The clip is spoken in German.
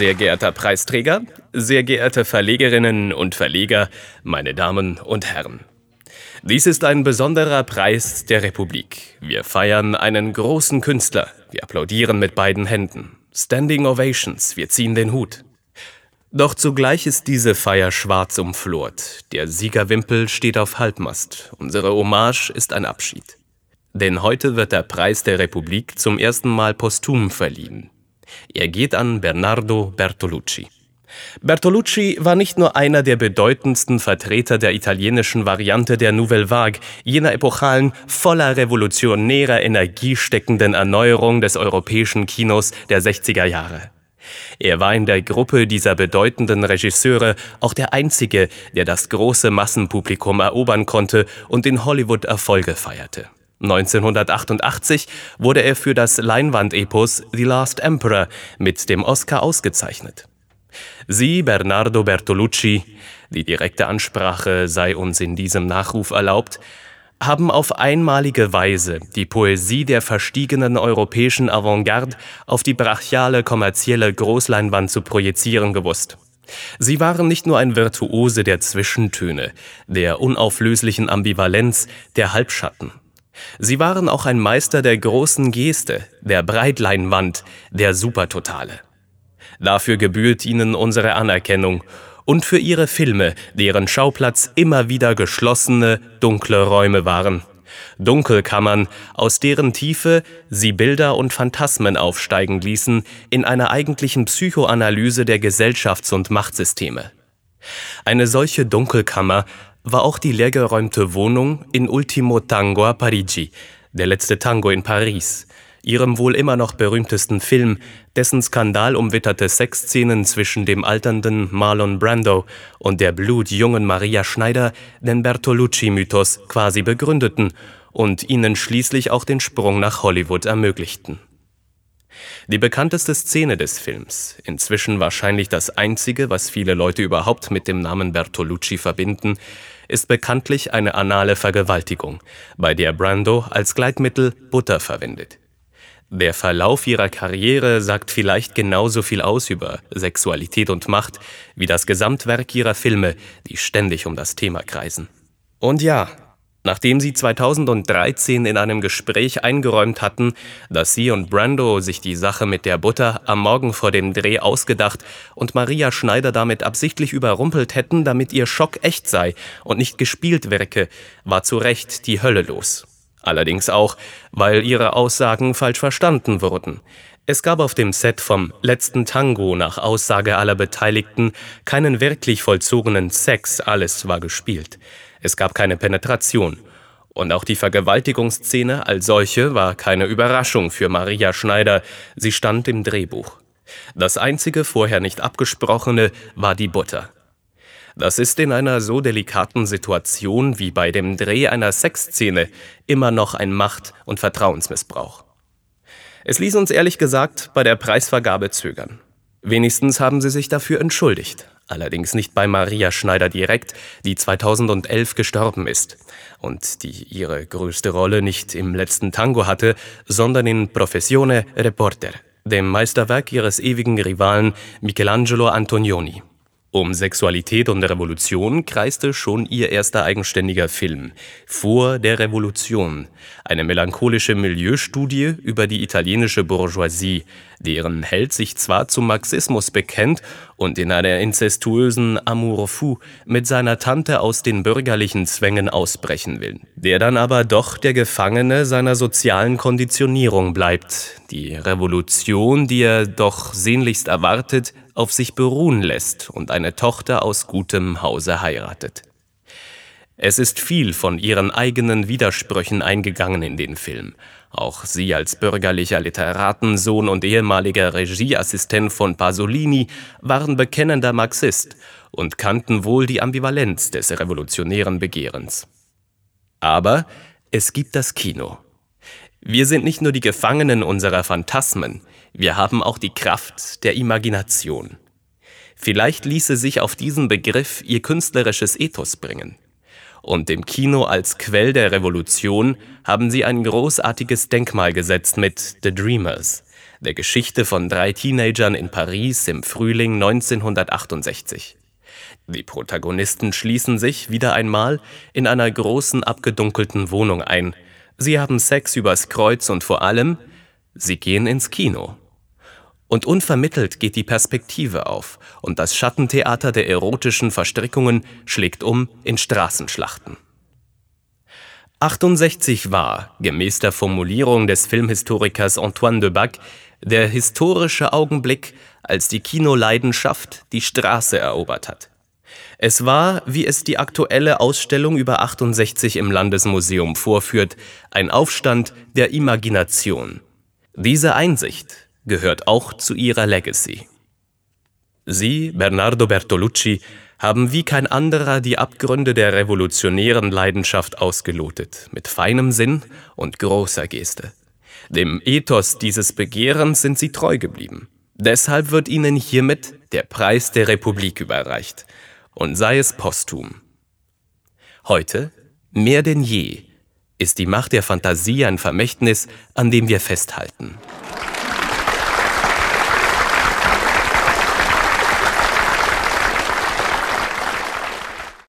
Sehr geehrter Preisträger, sehr geehrte Verlegerinnen und Verleger, meine Damen und Herren. Dies ist ein besonderer Preis der Republik. Wir feiern einen großen Künstler. Wir applaudieren mit beiden Händen. Standing Ovations, wir ziehen den Hut. Doch zugleich ist diese Feier schwarz umflort. Der Siegerwimpel steht auf Halbmast. Unsere Hommage ist ein Abschied. Denn heute wird der Preis der Republik zum ersten Mal posthum verliehen. Er geht an Bernardo Bertolucci. Bertolucci war nicht nur einer der bedeutendsten Vertreter der italienischen Variante der Nouvelle Vague, jener epochalen, voller revolutionärer Energie steckenden Erneuerung des europäischen Kinos der 60er Jahre. Er war in der Gruppe dieser bedeutenden Regisseure auch der einzige, der das große Massenpublikum erobern konnte und in Hollywood Erfolge feierte. 1988 wurde er für das Leinwandepos The Last Emperor mit dem Oscar ausgezeichnet. Sie, Bernardo Bertolucci, die direkte Ansprache sei uns in diesem Nachruf erlaubt, haben auf einmalige Weise die Poesie der verstiegenen europäischen Avantgarde auf die brachiale kommerzielle Großleinwand zu projizieren gewusst. Sie waren nicht nur ein Virtuose der Zwischentöne, der unauflöslichen Ambivalenz, der Halbschatten. Sie waren auch ein Meister der großen Geste, der Breitleinwand, der Supertotale. Dafür gebührt ihnen unsere Anerkennung und für ihre Filme, deren Schauplatz immer wieder geschlossene, dunkle Räume waren. Dunkelkammern, aus deren Tiefe sie Bilder und Phantasmen aufsteigen ließen in einer eigentlichen Psychoanalyse der Gesellschafts- und Machtsysteme. Eine solche Dunkelkammer war auch die leergeräumte Wohnung in Ultimo Tango a Parigi, der letzte Tango in Paris, ihrem wohl immer noch berühmtesten Film, dessen skandalumwitterte Sexszenen zwischen dem alternden Marlon Brando und der blutjungen Maria Schneider den Bertolucci-Mythos quasi begründeten und ihnen schließlich auch den Sprung nach Hollywood ermöglichten. Die bekannteste Szene des Films, inzwischen wahrscheinlich das einzige, was viele Leute überhaupt mit dem Namen Bertolucci verbinden, ist bekanntlich eine anale Vergewaltigung, bei der Brando als Gleitmittel Butter verwendet. Der Verlauf ihrer Karriere sagt vielleicht genauso viel aus über Sexualität und Macht wie das Gesamtwerk ihrer Filme, die ständig um das Thema kreisen. Und ja, nachdem sie 2013 in einem Gespräch eingeräumt hatten, dass sie und Brando sich die Sache mit der Butter am Morgen vor dem Dreh ausgedacht und Maria Schneider damit absichtlich überrumpelt hätten, damit ihr Schock echt sei und nicht gespielt wirke, war zu Recht die Hölle los. Allerdings auch, weil ihre Aussagen falsch verstanden wurden. Es gab auf dem Set vom letzten Tango nach Aussage aller Beteiligten keinen wirklich vollzogenen Sex, alles war gespielt. Es gab keine Penetration. Und auch die Vergewaltigungsszene als solche war keine Überraschung für Maria Schneider, sie stand im Drehbuch. Das einzige vorher nicht abgesprochene war die Butter. Das ist in einer so delikaten Situation wie bei dem Dreh einer Sexszene immer noch ein Macht- und Vertrauensmissbrauch. Es ließ uns ehrlich gesagt bei der Preisvergabe zögern. Wenigstens haben sie sich dafür entschuldigt. Allerdings nicht bei Maria Schneider direkt, die 2011 gestorben ist und die ihre größte Rolle nicht im letzten Tango hatte, sondern in Professione Reporter, dem Meisterwerk ihres ewigen Rivalen Michelangelo Antonioni. Um Sexualität und Revolution kreiste schon ihr erster eigenständiger Film Vor der Revolution, eine melancholische Milieustudie über die italienische Bourgeoisie, deren Held sich zwar zum Marxismus bekennt und in einer inzestuösen Amour fou mit seiner Tante aus den bürgerlichen Zwängen ausbrechen will, der dann aber doch der Gefangene seiner sozialen Konditionierung bleibt, die Revolution, die er doch sehnlichst erwartet, auf sich beruhen lässt und eine Tochter aus gutem Hause heiratet. Es ist viel von ihren eigenen Widersprüchen eingegangen in den Film. Auch sie als bürgerlicher Literatensohn und ehemaliger Regieassistent von Pasolini waren bekennender Marxist und kannten wohl die Ambivalenz des revolutionären Begehrens. Aber es gibt das Kino. Wir sind nicht nur die Gefangenen unserer Phantasmen, wir haben auch die Kraft der Imagination. Vielleicht ließe sich auf diesen Begriff ihr künstlerisches Ethos bringen. Und dem Kino als Quell der Revolution haben sie ein großartiges Denkmal gesetzt mit The Dreamers, der Geschichte von drei Teenagern in Paris im Frühling 1968. Die Protagonisten schließen sich wieder einmal in einer großen abgedunkelten Wohnung ein. Sie haben Sex übers Kreuz und vor allem, sie gehen ins Kino. Und unvermittelt geht die Perspektive auf und das Schattentheater der erotischen Verstrickungen schlägt um in Straßenschlachten. 68 war, gemäß der Formulierung des Filmhistorikers Antoine de Bac, der historische Augenblick, als die Kinoleidenschaft die Straße erobert hat. Es war, wie es die aktuelle Ausstellung über 68 im Landesmuseum vorführt, ein Aufstand der Imagination. Diese Einsicht gehört auch zu ihrer Legacy. Sie, Bernardo Bertolucci, haben wie kein anderer die Abgründe der revolutionären Leidenschaft ausgelotet, mit feinem Sinn und großer Geste. Dem Ethos dieses Begehrens sind sie treu geblieben. Deshalb wird ihnen hiermit der Preis der Republik überreicht, und sei es posthum. Heute, mehr denn je, ist die Macht der Fantasie ein Vermächtnis, an dem wir festhalten.